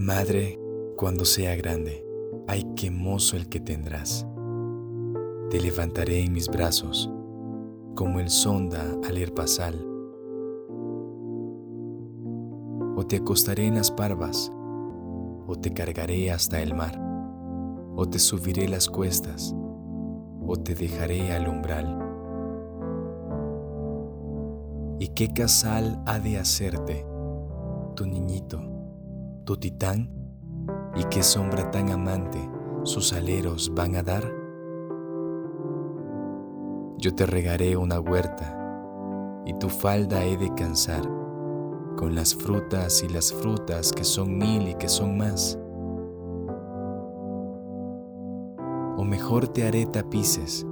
Madre, cuando sea grande, ay qué mozo el que tendrás. Te levantaré en mis brazos, como el sonda al herpasal. O te acostaré en las parvas, o te cargaré hasta el mar, o te subiré las cuestas, o te dejaré al umbral. ¿Y qué casal ha de hacerte, tu niñito? Tu titán y qué sombra tan amante sus aleros van a dar? Yo te regaré una huerta y tu falda he de cansar con las frutas y las frutas que son mil y que son más. O mejor te haré tapices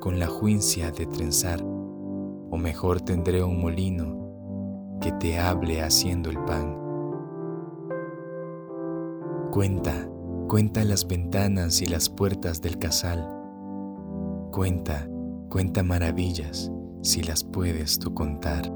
con la juincia de trenzar, o mejor tendré un molino que te hable haciendo el pan. Cuenta, cuenta las ventanas y las puertas del casal. Cuenta, cuenta maravillas si las puedes tú contar.